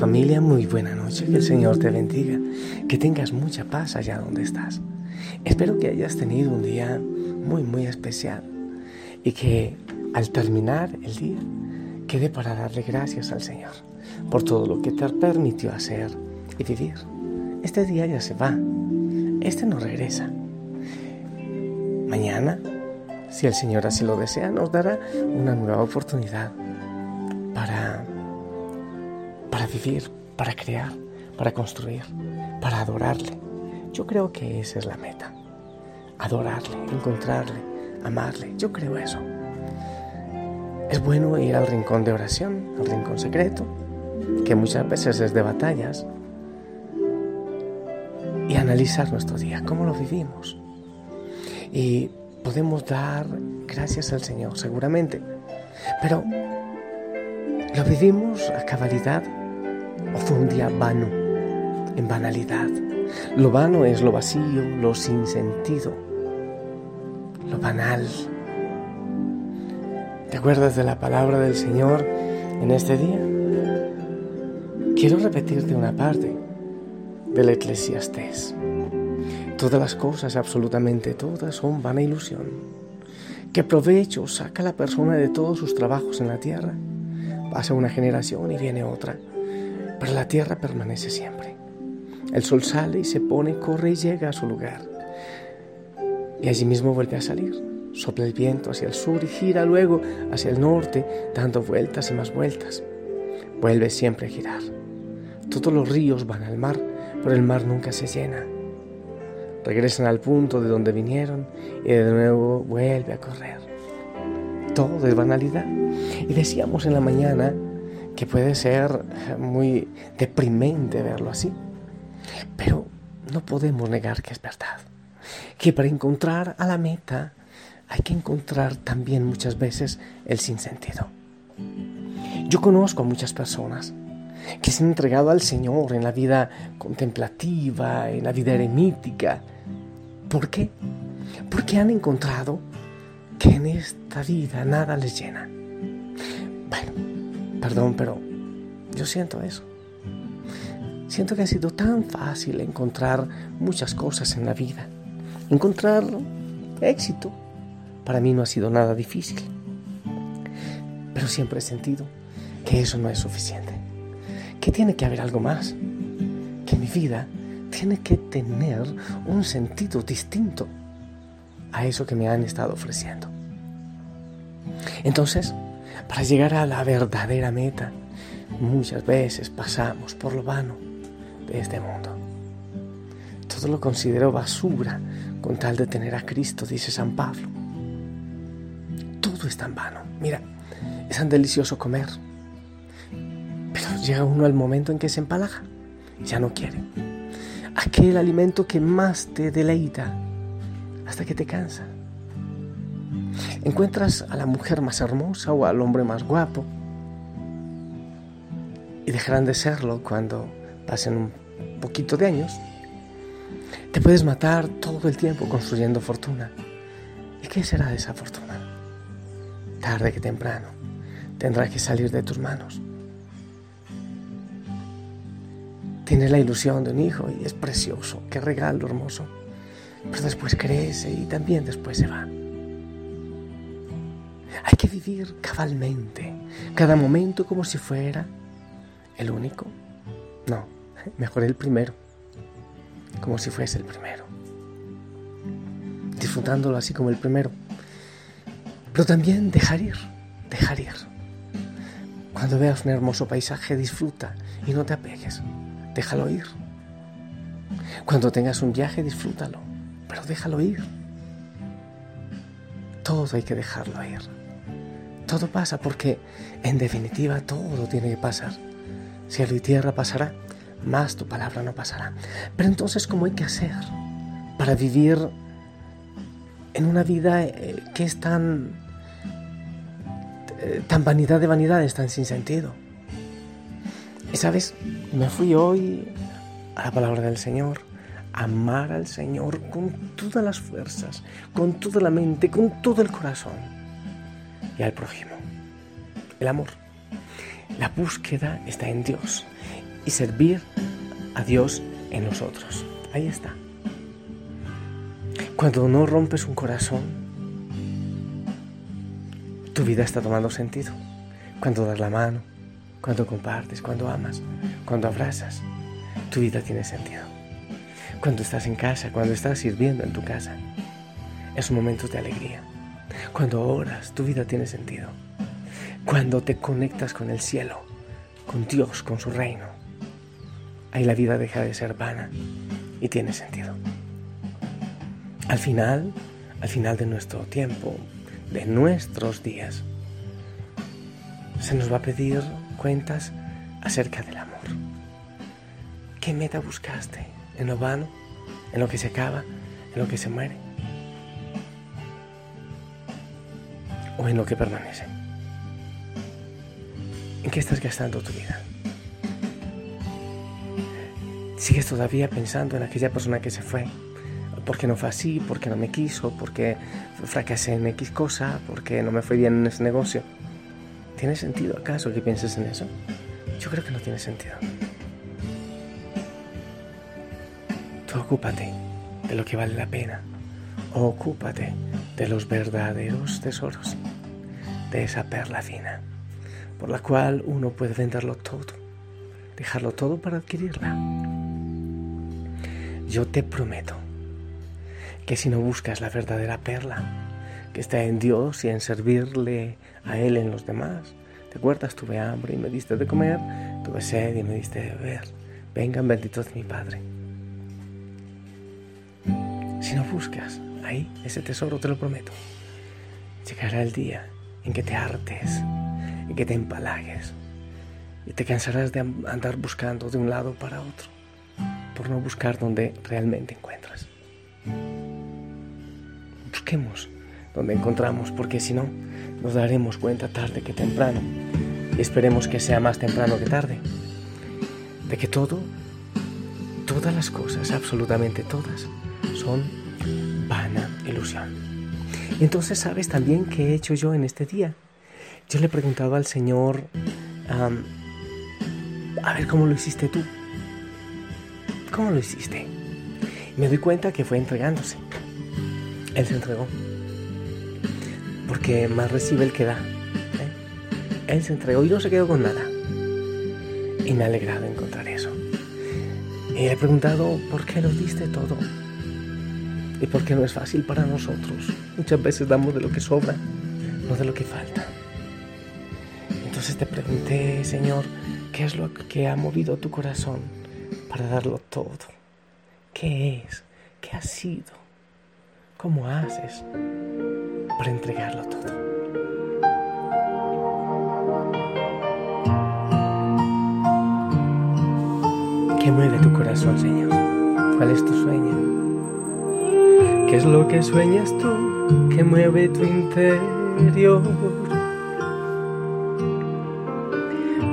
Familia, muy buena noche, que el Señor te bendiga, que tengas mucha paz allá donde estás. Espero que hayas tenido un día muy, muy especial y que al terminar el día quede para darle gracias al Señor por todo lo que te permitió hacer y vivir. Este día ya se va, este no regresa. Mañana, si el Señor así lo desea, nos dará una nueva oportunidad para vivir, para crear, para construir, para adorarle. Yo creo que esa es la meta. Adorarle, encontrarle, amarle. Yo creo eso. Es bueno ir al rincón de oración, al rincón secreto, que muchas veces es de batallas, y analizar nuestro día, cómo lo vivimos. Y podemos dar gracias al Señor, seguramente, pero ¿lo vivimos a cabalidad o fue un día vano, en banalidad. Lo vano es lo vacío, lo sin sentido, lo banal. ¿Te acuerdas de la palabra del Señor en este día? Quiero repetirte una parte del Eclesiastés. Todas las cosas, absolutamente todas, son vana ilusión. ¿Qué provecho saca la persona de todos sus trabajos en la tierra? Pasa una generación y viene otra pero la tierra permanece siempre. El sol sale y se pone, corre y llega a su lugar. Y allí mismo vuelve a salir. Sopla el viento hacia el sur y gira luego hacia el norte, dando vueltas y más vueltas. Vuelve siempre a girar. Todos los ríos van al mar, pero el mar nunca se llena. Regresan al punto de donde vinieron y de nuevo vuelve a correr. Todo es banalidad. Y decíamos en la mañana que puede ser muy deprimente verlo así. Pero no podemos negar que es verdad. Que para encontrar a la meta hay que encontrar también muchas veces el sinsentido. Yo conozco a muchas personas que se han entregado al Señor en la vida contemplativa, en la vida eremítica. ¿Por qué? Porque han encontrado que en esta vida nada les llena. Bueno, Perdón, pero yo siento eso. Siento que ha sido tan fácil encontrar muchas cosas en la vida. Encontrar éxito para mí no ha sido nada difícil. Pero siempre he sentido que eso no es suficiente. Que tiene que haber algo más. Que mi vida tiene que tener un sentido distinto a eso que me han estado ofreciendo. Entonces, para llegar a la verdadera meta, muchas veces pasamos por lo vano de este mundo. Todo lo considero basura con tal de tener a Cristo, dice San Pablo. Todo es tan vano. Mira, es tan delicioso comer, pero llega uno al momento en que se empalaga y ya no quiere. Aquel alimento que más te deleita hasta que te cansa encuentras a la mujer más hermosa o al hombre más guapo y dejarán de serlo cuando pasen un poquito de años. Te puedes matar todo el tiempo construyendo fortuna. ¿Y qué será de esa fortuna? Tarde que temprano tendrá que salir de tus manos. Tienes la ilusión de un hijo y es precioso, qué regalo hermoso. Pero después crece y también después se va. Hay que vivir cabalmente, cada momento como si fuera el único. No, mejor el primero, como si fuese el primero. Disfrutándolo así como el primero. Pero también dejar ir, dejar ir. Cuando veas un hermoso paisaje, disfruta y no te apegues. Déjalo ir. Cuando tengas un viaje, disfrútalo, pero déjalo ir. Todo hay que dejarlo ir. Todo pasa porque, en definitiva, todo tiene que pasar. Cielo y tierra pasará, más tu palabra no pasará. Pero entonces, ¿cómo hay que hacer para vivir en una vida eh, que es tan, eh, tan vanidad de vanidades, tan sin sentido? Y sabes, me fui hoy a la palabra del Señor, amar al Señor con todas las fuerzas, con toda la mente, con todo el corazón y al prójimo. El amor. La búsqueda está en Dios y servir a Dios en nosotros. Ahí está. Cuando no rompes un corazón, tu vida está tomando sentido. Cuando das la mano, cuando compartes, cuando amas, cuando abrazas, tu vida tiene sentido. Cuando estás en casa, cuando estás sirviendo en tu casa, es un momento de alegría. Cuando oras, tu vida tiene sentido. Cuando te conectas con el cielo, con Dios, con su reino, ahí la vida deja de ser vana y tiene sentido. Al final, al final de nuestro tiempo, de nuestros días, se nos va a pedir cuentas acerca del amor. ¿Qué meta buscaste? ¿En lo vano? ¿En lo que se acaba? ¿En lo que se muere? ¿O en lo que permanece? ¿En qué estás gastando tu vida? ¿Sigues todavía pensando en aquella persona que se fue? ¿Por qué no fue así? ¿Por qué no me quiso? ¿Por qué fracasé en X cosa? ¿Por qué no me fue bien en ese negocio? ¿Tiene sentido acaso que pienses en eso? Yo creo que no tiene sentido. Tú ocúpate de lo que vale la pena. Ocúpate de los verdaderos tesoros, de esa perla fina, por la cual uno puede venderlo todo, dejarlo todo para adquirirla. Yo te prometo que si no buscas la verdadera perla, que está en Dios y en servirle a Él en los demás, ¿te acuerdas? Tuve hambre y me diste de comer, tuve sed y me diste de beber. Vengan benditos mi Padre. Si no buscas ahí ese tesoro, te lo prometo, llegará el día en que te hartes, en que te empalagues y te cansarás de andar buscando de un lado para otro, por no buscar donde realmente encuentras. Busquemos donde encontramos, porque si no, nos daremos cuenta tarde que temprano, y esperemos que sea más temprano que tarde, de que todo, todas las cosas, absolutamente todas, son vana ilusión. Y entonces sabes también qué he hecho yo en este día. Yo le he preguntado al Señor, a ver cómo lo hiciste tú. ¿Cómo lo hiciste? Me doy cuenta que fue entregándose. Él se entregó. Porque más recibe el que da. ¿eh? Él se entregó y no se quedó con nada. Y me ha alegrado encontrar eso. Y he preguntado, ¿por qué lo diste todo? Y porque no es fácil para nosotros. Muchas veces damos de lo que sobra, no de lo que falta. Entonces te pregunté, Señor, ¿qué es lo que ha movido tu corazón para darlo todo? ¿Qué es? ¿Qué ha sido? ¿Cómo haces para entregarlo todo? ¿Qué mueve tu corazón, Señor? ¿Cuál es tu sueño? ¿Qué es lo que sueñas tú que mueve tu interior?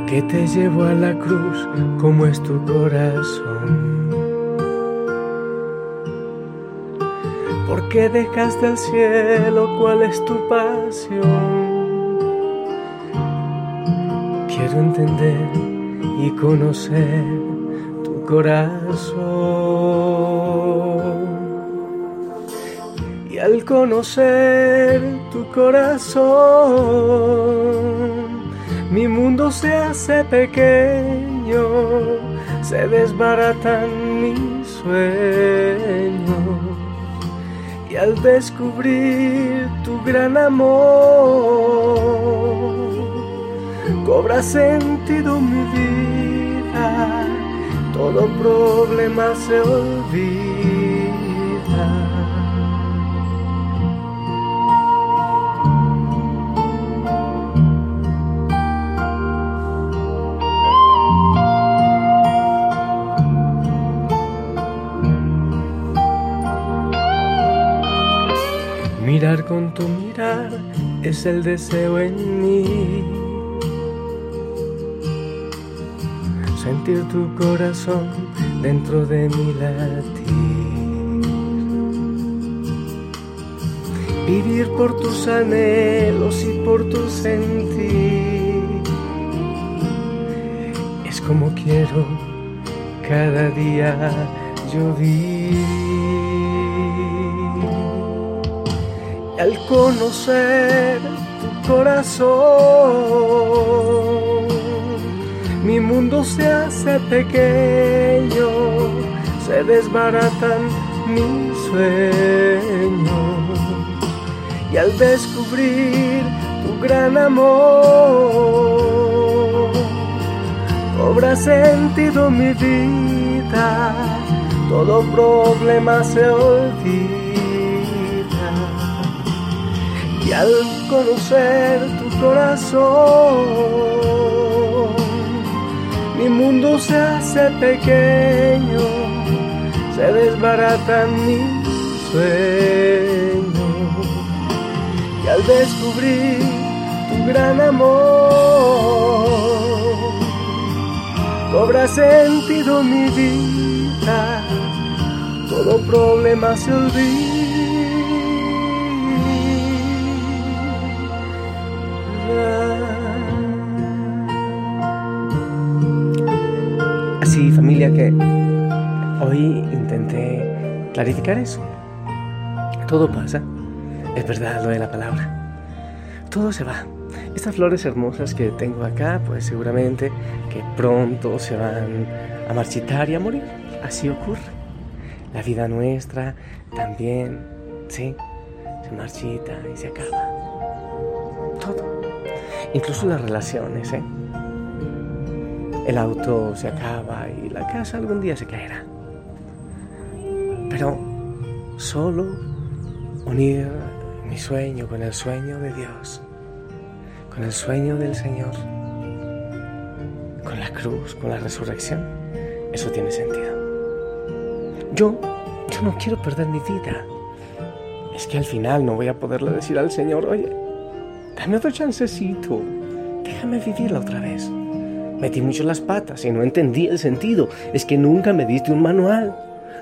Que te llevó a la cruz como es tu corazón. ¿Por qué dejaste el cielo? ¿Cuál es tu pasión? Quiero entender y conocer tu corazón al conocer tu corazón, mi mundo se hace pequeño, se desbaratan mis sueños. Y al descubrir tu gran amor, cobra sentido mi vida todo problema se olvida. Con tu mirar es el deseo en mí. Sentir tu corazón dentro de mi latir. Vivir por tus anhelos y por tu sentir. Es como quiero cada día yo vivir. Al conocer tu corazón, mi mundo se hace pequeño, se desbaratan mis sueños. Y al descubrir tu gran amor, cobra sentido mi vida, todo problema se olvida y al conocer tu corazón, mi mundo se hace pequeño, se desbaratan mis sueños. Y al descubrir tu gran amor, cobra sentido mi vida, todo problema se olvida. Así, familia, que hoy intenté clarificar eso. Todo pasa, es verdad lo de la palabra. Todo se va. Estas flores hermosas que tengo acá, pues seguramente que pronto se van a marchitar y a morir. Así ocurre. La vida nuestra también, se marchita y se acaba. Incluso las relaciones, ¿eh? El auto se acaba y la casa algún día se caerá. Pero solo unir mi sueño con el sueño de Dios, con el sueño del Señor, con la cruz, con la resurrección, eso tiene sentido. Yo, yo no quiero perder mi vida. Es que al final no voy a poderle decir al Señor, oye, dame otro chancecito, déjame vivirla otra vez. Metí mucho las patas y no entendí el sentido. Es que nunca me diste un manual.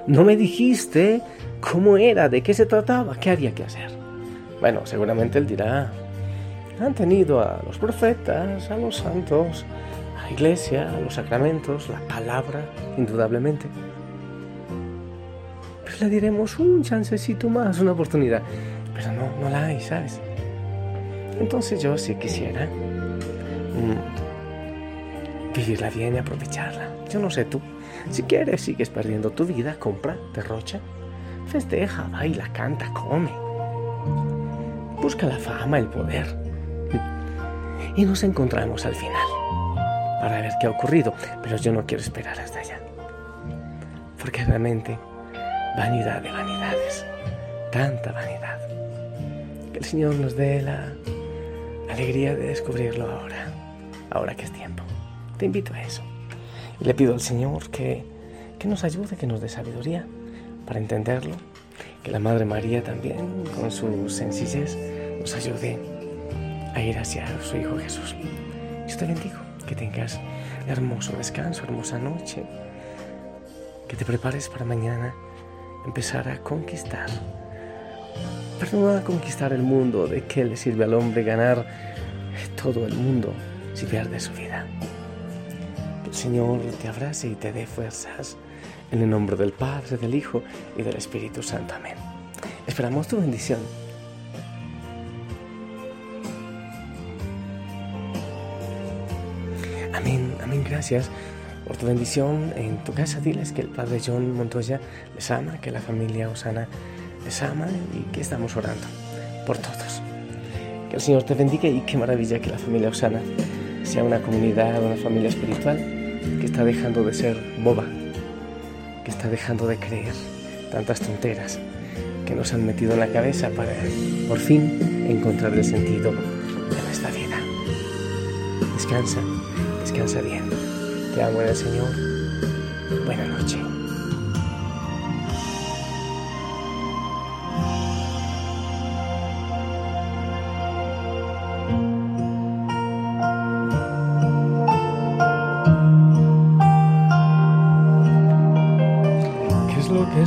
No me dijiste cómo era, de qué se trataba, qué había que hacer. Bueno, seguramente él dirá, han tenido a los profetas, a los santos, a la iglesia, a los sacramentos, la palabra, indudablemente. Pues le diremos un chancecito más, una oportunidad. Pero no, no la hay, ¿sabes? Entonces yo sí quisiera vivirla bien y aprovecharla. Yo no sé tú. Si quieres, sigues perdiendo tu vida, compra, derrocha, festeja, baila, canta, come. Busca la fama, el poder. Y nos encontramos al final para ver qué ha ocurrido. Pero yo no quiero esperar hasta allá. Porque realmente, vanidad de vanidades. Tanta vanidad. Que el Señor nos dé la alegría de descubrirlo ahora. Ahora que es tiempo. Te invito a eso. Le pido al Señor que, que nos ayude, que nos dé sabiduría para entenderlo. Que la Madre María también, con su sencillez, nos ayude a ir hacia su Hijo Jesús. Yo te bendigo, que tengas hermoso descanso, hermosa noche, que te prepares para mañana empezar a conquistar, pero no a conquistar el mundo, de qué le sirve al hombre ganar todo el mundo si pierde su vida. Señor te abrace y te dé fuerzas. En el nombre del Padre, del Hijo y del Espíritu Santo. Amén. Esperamos tu bendición. Amén, amén, gracias por tu bendición en tu casa. Diles que el Padre John Montoya les ama, que la familia Osana les ama y que estamos orando por todos. Que el Señor te bendiga y qué maravilla que la familia Osana sea una comunidad, una familia espiritual que está dejando de ser boba que está dejando de creer tantas tonteras que nos han metido en la cabeza para por fin encontrar el sentido de nuestra vida. Descansa, descansa bien. Te amo en el Señor. Buenas noches.